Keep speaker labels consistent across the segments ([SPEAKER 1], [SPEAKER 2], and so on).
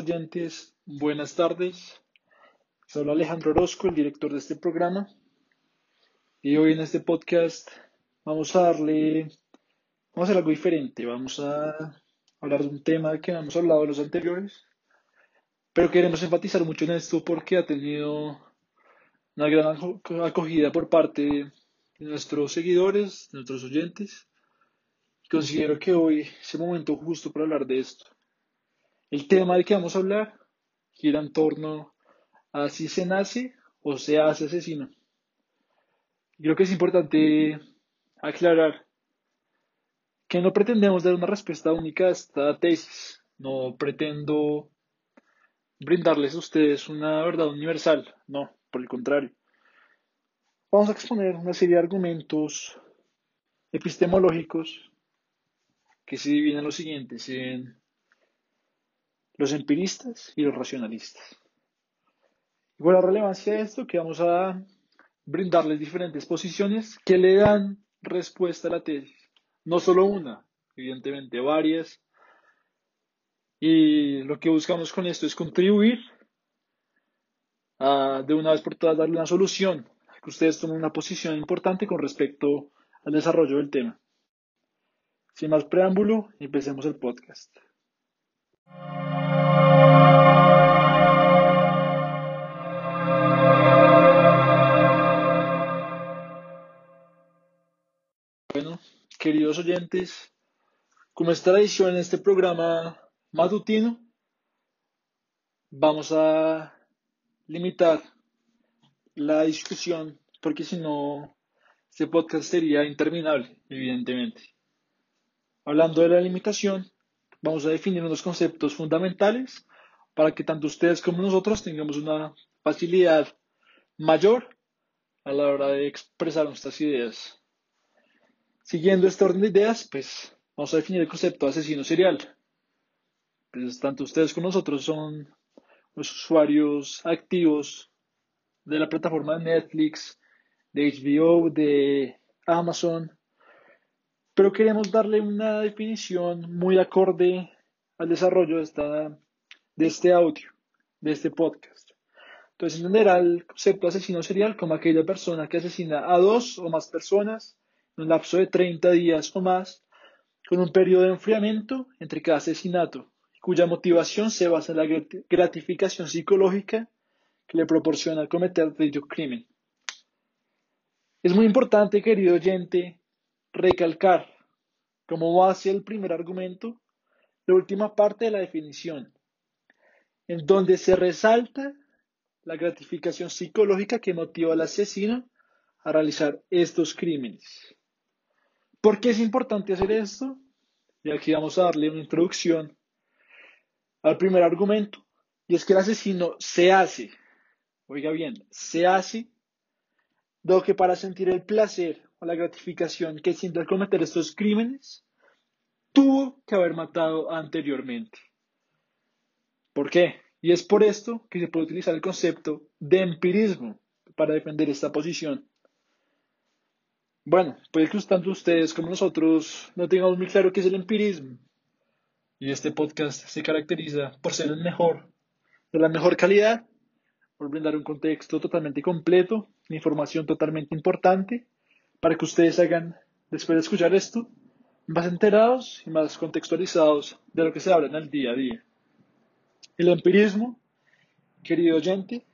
[SPEAKER 1] oyentes, buenas tardes. Soy Alejandro Orozco, el director de este programa. Y hoy en este podcast vamos a darle, vamos a hacer algo diferente. Vamos a hablar de un tema que hemos hablado en los anteriores, pero queremos enfatizar mucho en esto porque ha tenido una gran acogida por parte de nuestros seguidores, de nuestros oyentes. Considero que hoy es el momento justo para hablar de esto. El tema del que vamos a hablar gira en torno a si se nace o se hace asesino. Creo que es importante aclarar que no pretendemos dar una respuesta única a esta tesis. No pretendo brindarles a ustedes una verdad universal. No, por el contrario. Vamos a exponer una serie de argumentos epistemológicos que se dividen en los siguientes, en los empiristas y los racionalistas. Y por la relevancia de esto, que vamos a brindarles diferentes posiciones que le dan respuesta a la tesis. No solo una, evidentemente varias. Y lo que buscamos con esto es contribuir a, de una vez por todas, darle una solución, que ustedes tomen una posición importante con respecto al desarrollo del tema. Sin más preámbulo, empecemos el podcast. Oyentes, como es tradición en este programa matutino, vamos a limitar la discusión porque si no, este podcast sería interminable, evidentemente. Hablando de la limitación, vamos a definir unos conceptos fundamentales para que tanto ustedes como nosotros tengamos una facilidad mayor a la hora de expresar nuestras ideas. Siguiendo este orden de ideas, pues vamos a definir el concepto de asesino serial. Pues tanto ustedes como nosotros son los usuarios activos de la plataforma de Netflix, de HBO, de Amazon, pero queremos darle una definición muy acorde al desarrollo de, esta, de este audio, de este podcast. Entonces entenderá el concepto asesino serial como aquella persona que asesina a dos o más personas un lapso de 30 días o más, con un periodo de enfriamiento entre cada asesinato, cuya motivación se basa en la gratificación psicológica que le proporciona cometer dicho crimen. Es muy importante, querido oyente, recalcar, como base el primer argumento, la última parte de la definición, en donde se resalta la gratificación psicológica que motiva al asesino a realizar estos crímenes. ¿Por qué es importante hacer esto? Y aquí vamos a darle una introducción al primer argumento, y es que el asesino se hace, oiga bien, se hace, lo que para sentir el placer o la gratificación que siente al cometer estos crímenes, tuvo que haber matado anteriormente. ¿Por qué? Y es por esto que se puede utilizar el concepto de empirismo para defender esta posición. Bueno, puede que tanto ustedes como nosotros no tengamos muy claro qué es el empirismo. Y este podcast se caracteriza por ser el mejor, de la mejor calidad, por brindar un contexto totalmente completo, información totalmente importante, para que ustedes hagan, después de escuchar esto, más enterados y más contextualizados de lo que se habla en el día a día. El empirismo, querido oyente,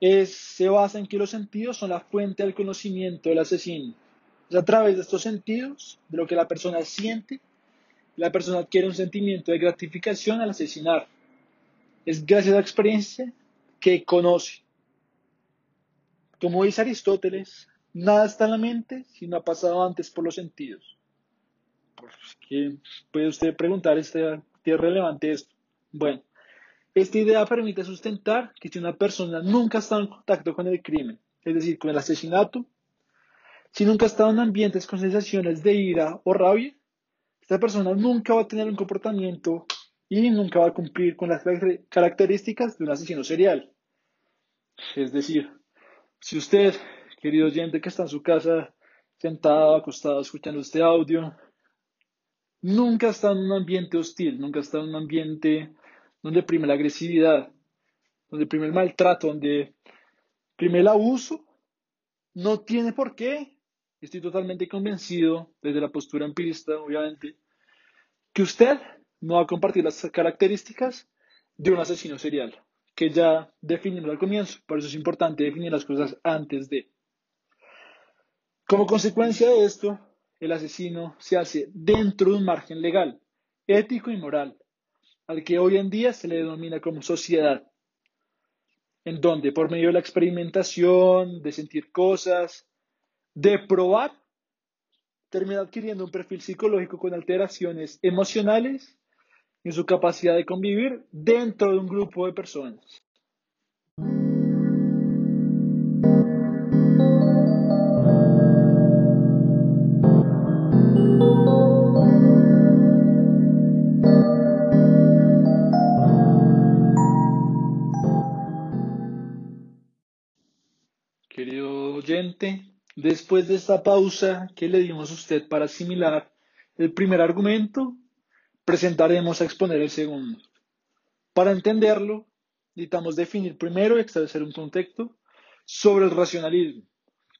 [SPEAKER 1] se basa en que los sentidos son la fuente del conocimiento del asesino. Es a través de estos sentidos, de lo que la persona siente, la persona adquiere un sentimiento de gratificación al asesinar. Es gracias a la experiencia que conoce. Como dice Aristóteles, nada está en la mente si no ha pasado antes por los sentidos. Pues, ¿Qué puede usted preguntar, ¿es relevante esto? Bueno, esta idea permite sustentar que si una persona nunca ha estado en contacto con el crimen, es decir, con el asesinato, si nunca ha estado en ambientes con sensaciones de ira o rabia, esta persona nunca va a tener un comportamiento y nunca va a cumplir con las características de un asesino serial. Es decir, si usted, querido oyente que está en su casa, sentado, acostado, escuchando este audio, nunca está en un ambiente hostil, nunca está en un ambiente donde prime la agresividad, donde prime el maltrato, donde prime el abuso, no tiene por qué. Estoy totalmente convencido, desde la postura empirista, obviamente, que usted no va a compartir las características de un asesino serial, que ya definimos al comienzo. Por eso es importante definir las cosas antes de. Como consecuencia de esto, el asesino se hace dentro de un margen legal, ético y moral, al que hoy en día se le denomina como sociedad, en donde por medio de la experimentación, de sentir cosas, de probar, termina adquiriendo un perfil psicológico con alteraciones emocionales en su capacidad de convivir dentro de un grupo de personas. Después de esta pausa que le dimos a usted para asimilar el primer argumento, presentaremos a exponer el segundo. Para entenderlo, necesitamos definir primero y establecer un contexto sobre el racionalismo,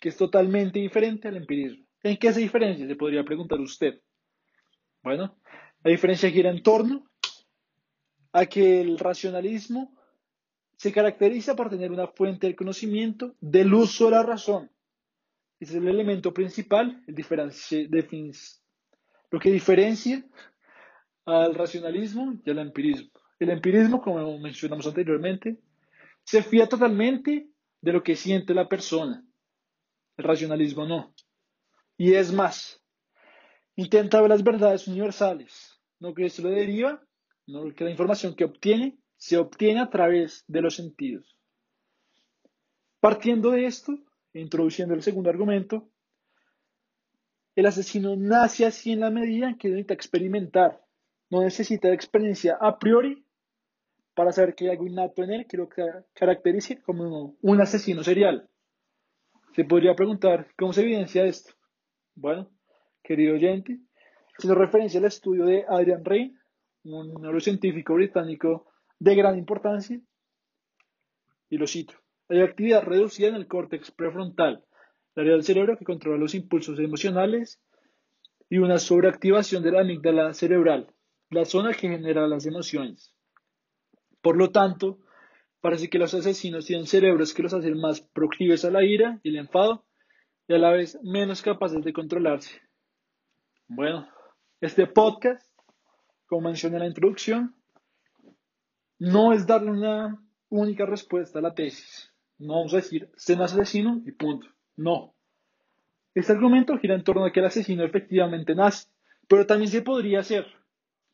[SPEAKER 1] que es totalmente diferente al empirismo. ¿En qué se diferencia? Se podría preguntar usted. Bueno, la diferencia gira en torno a que el racionalismo se caracteriza por tener una fuente del conocimiento del uso de la razón. Es el elemento principal, el lo que diferencia al racionalismo y al empirismo. El empirismo, como mencionamos anteriormente, se fía totalmente de lo que siente la persona. El racionalismo no. Y es más, intenta ver las verdades universales, no que esto le deriva, no que la información que obtiene se obtiene a través de los sentidos. Partiendo de esto, introduciendo el segundo argumento, el asesino nace así en la medida que necesita experimentar, no necesita experiencia a priori para saber que hay algo innato en él que lo caracterice como un asesino serial. Se podría preguntar, ¿cómo se evidencia esto? Bueno, querido oyente, se nos referencia al estudio de Adrian Rain, un neurocientífico británico de gran importancia, y lo cito, hay actividad reducida en el córtex prefrontal, la área del cerebro que controla los impulsos emocionales, y una sobreactivación de la amígdala cerebral, la zona que genera las emociones. Por lo tanto, parece que los asesinos tienen cerebros que los hacen más proclives a la ira y el enfado, y a la vez menos capaces de controlarse. Bueno, este podcast, como mencioné en la introducción, no es darle una única respuesta a la tesis. No vamos a decir, se es asesino y punto. No. Este argumento gira en torno a que el asesino efectivamente nace, pero también se podría hacer,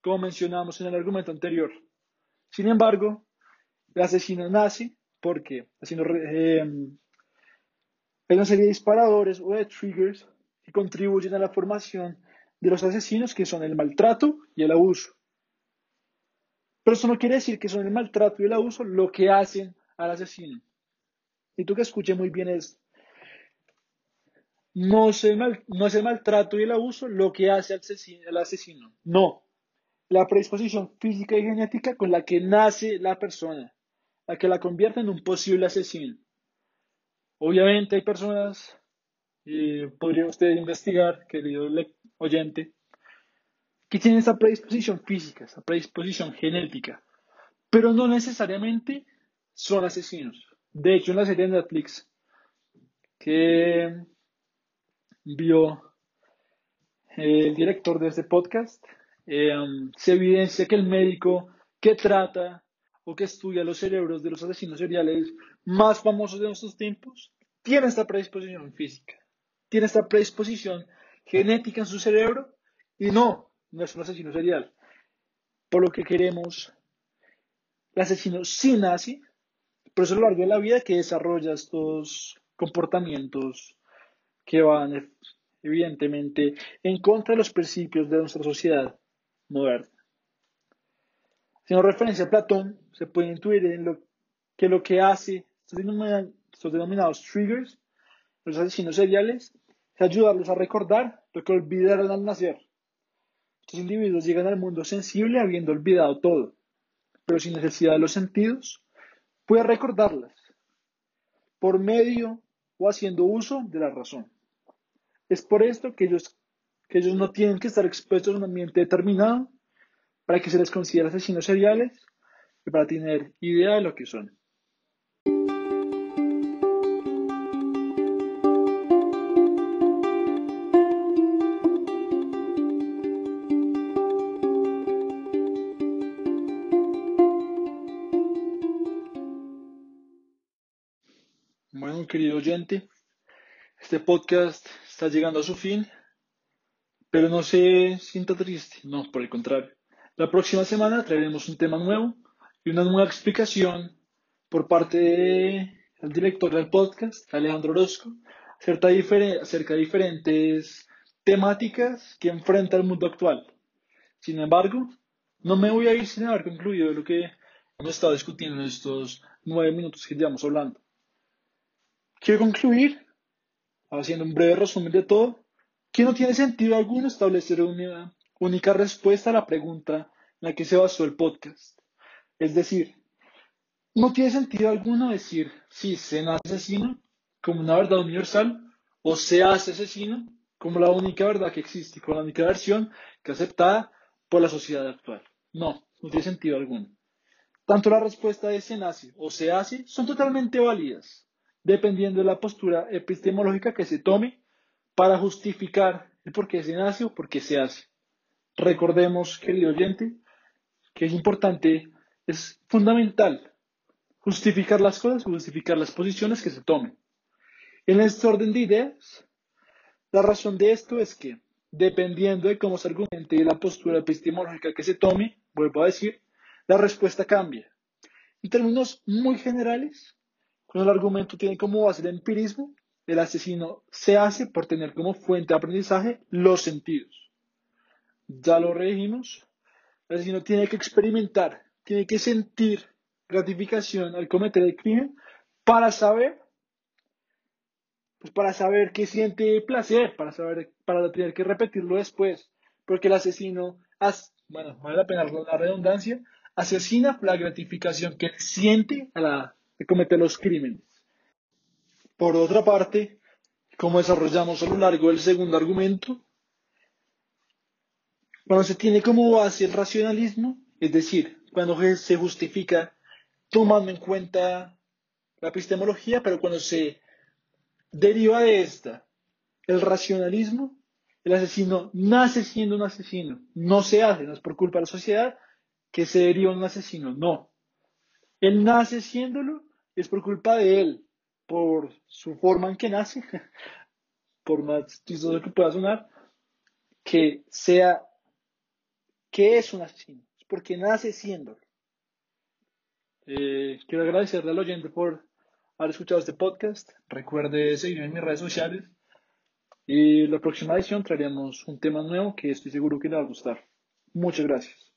[SPEAKER 1] como mencionamos en el argumento anterior. Sin embargo, el asesino nace porque eh, hay una serie de disparadores o de triggers que contribuyen a la formación de los asesinos, que son el maltrato y el abuso. Pero eso no quiere decir que son el maltrato y el abuso lo que hacen al asesino. Y tú que escuche muy bien esto. No es, el no es el maltrato y el abuso lo que hace al asesino, asesino. No. La predisposición física y genética con la que nace la persona, la que la convierte en un posible asesino. Obviamente hay personas, podría usted investigar, querido oyente, que tienen esa predisposición física, esa predisposición genética, pero no necesariamente son asesinos. De hecho, en la serie de Netflix que vio el director de este podcast, eh, se evidencia que el médico que trata o que estudia los cerebros de los asesinos seriales más famosos de nuestros tiempos tiene esta predisposición física, tiene esta predisposición genética en su cerebro y no no es un asesino serial. Por lo que queremos, el asesino sí nace, pero es a lo largo de la vida que desarrolla estos comportamientos que van evidentemente en contra de los principios de nuestra sociedad moderna. Nos referencia a Platón, se puede intuir en que lo que hace estos denominados triggers, los asesinos seriales, es ayudarlos a recordar lo que olvidaron al nacer Estos individuos llegan al mundo sensible habiendo olvidado todo, pero sin necesidad de los sentidos, puede recordarlas por medio o haciendo uso de la razón. Es por esto que ellos, que ellos no tienen que estar expuestos a un ambiente determinado para que se les considere asesinos seriales y para tener idea de lo que son. Querido oyente, este podcast está llegando a su fin, pero no se sienta triste, no, por el contrario. La próxima semana traeremos un tema nuevo y una nueva explicación por parte del director del podcast, Alejandro Orozco, acerca de, diferentes temáticas que enfrenta el mundo actual. Sin embargo, no me voy a ir sin haber concluido lo que hemos estado discutiendo en estos nueve minutos que llevamos hablando. Quiero concluir haciendo un breve resumen de todo, que no tiene sentido alguno establecer una única respuesta a la pregunta en la que se basó el podcast. Es decir, no tiene sentido alguno decir si se nace asesino como una verdad universal o se hace asesino como la única verdad que existe, como la única versión que aceptada por la sociedad actual. No, no tiene sentido alguno. Tanto la respuesta de se nace o se hace son totalmente válidas, dependiendo de la postura epistemológica que se tome para justificar el por qué se nace o por qué se hace. Recordemos, querido oyente, que es importante, es fundamental justificar las cosas, justificar las posiciones que se tomen. En este orden de ideas, la razón de esto es que, dependiendo de cómo se argumente la postura epistemológica que se tome, vuelvo a decir, la respuesta cambia. En términos muy generales, cuando el argumento tiene como base el empirismo, el asesino se hace por tener como fuente de aprendizaje los sentidos. Ya lo regimos, el asesino tiene que experimentar, tiene que sentir gratificación al cometer el crimen para saber, pues para saber que siente placer, para saber, para tener que repetirlo después, porque el asesino, bueno, vale la pena la redundancia, asesina la gratificación que siente a la de cometer los crímenes. Por otra parte, como desarrollamos a lo largo del segundo argumento, cuando se tiene como base el racionalismo, es decir, cuando se justifica tomando en cuenta la epistemología, pero cuando se deriva de esta el racionalismo, el asesino nace siendo un asesino, no se hace, no es por culpa de la sociedad que se deriva un asesino, no. Él nace siéndolo, es por culpa de él, por su forma en que nace, por más chistoso que pueda sonar, que sea ¿Qué es un asesino? Es porque nace siéndolo. Eh, quiero agradecerle al oyente por haber escuchado este podcast. Recuerde seguirme en mis redes sociales. Y la próxima edición traeremos un tema nuevo que estoy seguro que le va a gustar. Muchas gracias.